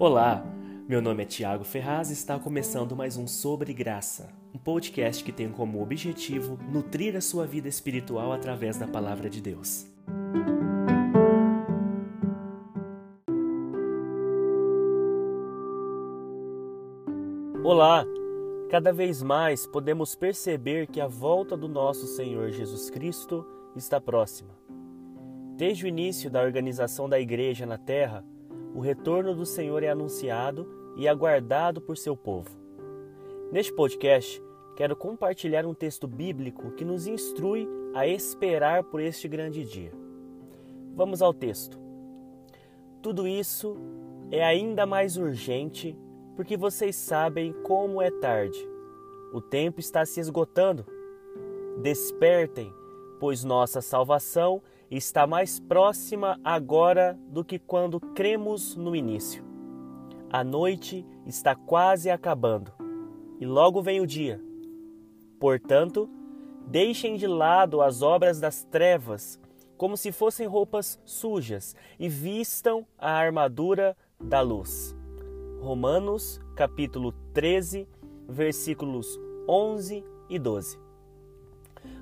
Olá, meu nome é Tiago Ferraz e está começando mais um Sobre Graça, um podcast que tem como objetivo nutrir a sua vida espiritual através da palavra de Deus. Olá! Cada vez mais podemos perceber que a volta do nosso Senhor Jesus Cristo está próxima. Desde o início da organização da Igreja na Terra, o retorno do Senhor é anunciado e aguardado por seu povo. Neste podcast, quero compartilhar um texto bíblico que nos instrui a esperar por este grande dia. Vamos ao texto. Tudo isso é ainda mais urgente porque vocês sabem como é tarde. O tempo está se esgotando. Despertem, pois nossa salvação está mais próxima agora do que quando cremos no início. A noite está quase acabando e logo vem o dia. Portanto, deixem de lado as obras das trevas como se fossem roupas sujas e vistam a armadura da luz. Romanos, capítulo 13, versículos 11 e 12.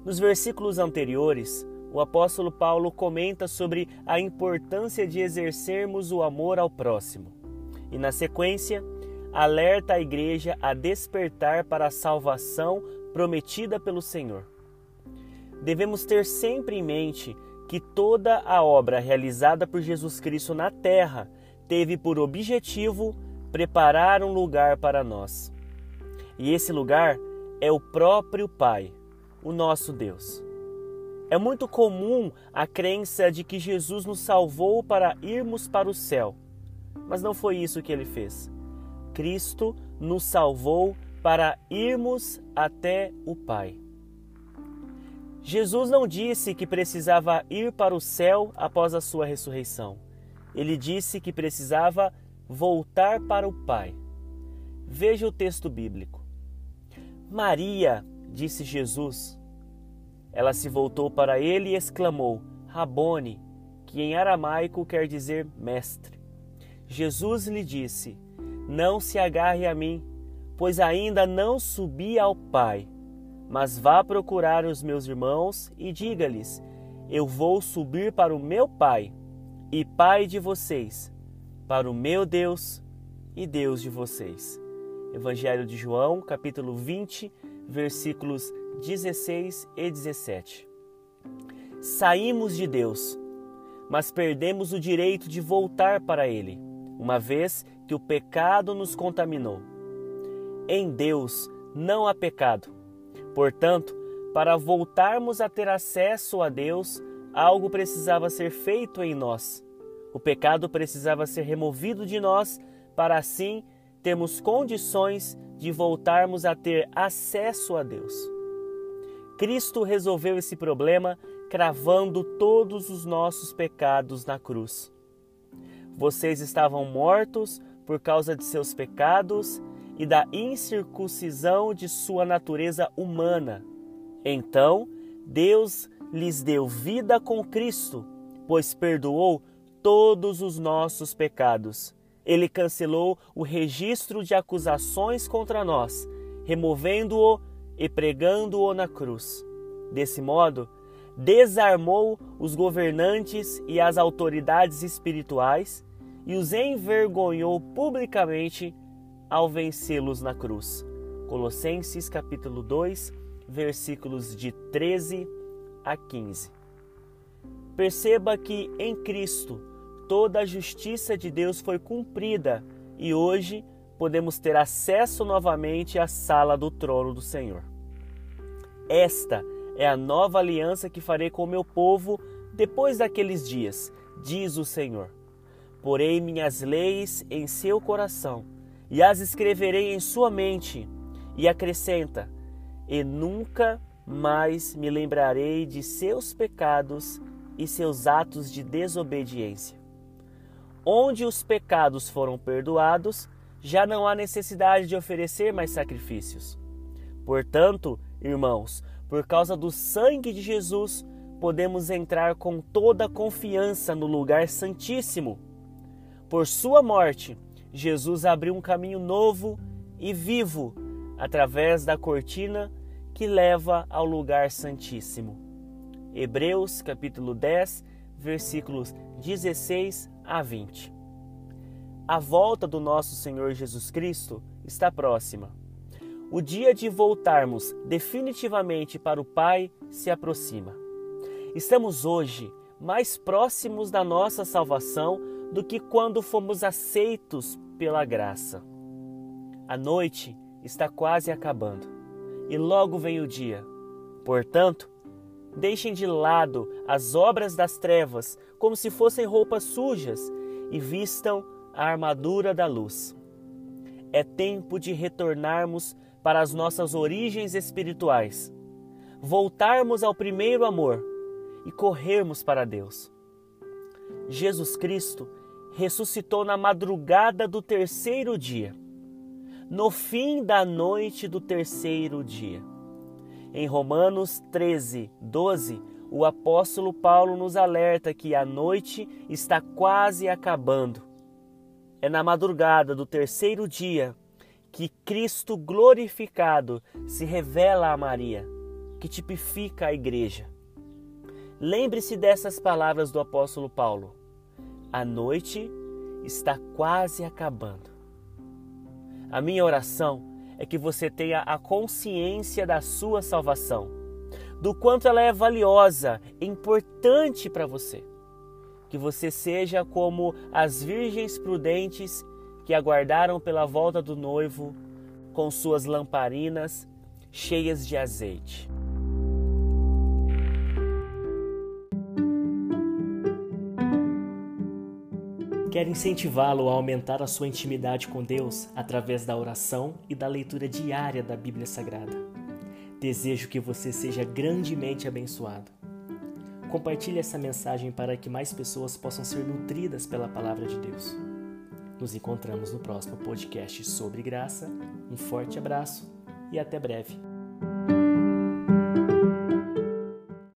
Nos versículos anteriores, o apóstolo Paulo comenta sobre a importância de exercermos o amor ao próximo. E na sequência, alerta a igreja a despertar para a salvação prometida pelo Senhor. Devemos ter sempre em mente que toda a obra realizada por Jesus Cristo na terra teve por objetivo preparar um lugar para nós. E esse lugar é o próprio Pai, o nosso Deus. É muito comum a crença de que Jesus nos salvou para irmos para o céu, mas não foi isso que ele fez. Cristo nos salvou para irmos até o Pai. Jesus não disse que precisava ir para o céu após a sua ressurreição. Ele disse que precisava voltar para o Pai. Veja o texto bíblico. Maria, disse Jesus, ela se voltou para ele e exclamou: Rabone, que em aramaico quer dizer mestre. Jesus lhe disse: Não se agarre a mim, pois ainda não subi ao Pai. Mas vá procurar os meus irmãos e diga-lhes: Eu vou subir para o meu Pai e Pai de vocês, para o meu Deus e Deus de vocês. Evangelho de João, capítulo 20, versículos 16 e 17. Saímos de Deus, mas perdemos o direito de voltar para Ele, uma vez que o pecado nos contaminou. Em Deus não há pecado. Portanto, para voltarmos a ter acesso a Deus, algo precisava ser feito em nós. O pecado precisava ser removido de nós para assim termos condições de voltarmos a ter acesso a Deus. Cristo resolveu esse problema cravando todos os nossos pecados na cruz. Vocês estavam mortos por causa de seus pecados e da incircuncisão de sua natureza humana. Então, Deus lhes deu vida com Cristo, pois perdoou todos os nossos pecados. Ele cancelou o registro de acusações contra nós, removendo-o e pregando-o na cruz. Desse modo, desarmou os governantes e as autoridades espirituais e os envergonhou publicamente ao vencê-los na cruz. Colossenses capítulo 2, versículos de 13 a 15. Perceba que em Cristo toda a justiça de Deus foi cumprida e hoje podemos ter acesso novamente à sala do trono do Senhor. Esta é a nova aliança que farei com o meu povo depois daqueles dias, diz o Senhor. Porei minhas leis em seu coração e as escreverei em sua mente. E acrescenta: E nunca mais me lembrarei de seus pecados e seus atos de desobediência. Onde os pecados foram perdoados, já não há necessidade de oferecer mais sacrifícios. Portanto, irmãos, por causa do sangue de Jesus, podemos entrar com toda confiança no lugar santíssimo. Por sua morte, Jesus abriu um caminho novo e vivo através da cortina que leva ao lugar santíssimo. Hebreus capítulo 10, versículos 16 a 20. A volta do nosso Senhor Jesus Cristo está próxima. O dia de voltarmos definitivamente para o Pai se aproxima. Estamos hoje mais próximos da nossa salvação do que quando fomos aceitos pela graça. A noite está quase acabando e logo vem o dia. Portanto, deixem de lado as obras das trevas como se fossem roupas sujas e vistam a armadura da luz. É tempo de retornarmos para as nossas origens espirituais, voltarmos ao primeiro amor e corrermos para Deus. Jesus Cristo ressuscitou na madrugada do terceiro dia, no fim da noite do terceiro dia. Em Romanos 13, 12, o apóstolo Paulo nos alerta que a noite está quase acabando. É na madrugada do terceiro dia que Cristo glorificado se revela a Maria, que tipifica a igreja. Lembre-se dessas palavras do apóstolo Paulo. A noite está quase acabando. A minha oração é que você tenha a consciência da sua salvação, do quanto ela é valiosa, importante para você. Que você seja como as virgens prudentes que aguardaram pela volta do noivo com suas lamparinas cheias de azeite. Quero incentivá-lo a aumentar a sua intimidade com Deus através da oração e da leitura diária da Bíblia Sagrada. Desejo que você seja grandemente abençoado. Compartilhe essa mensagem para que mais pessoas possam ser nutridas pela palavra de Deus. Nos encontramos no próximo podcast sobre graça. Um forte abraço e até breve.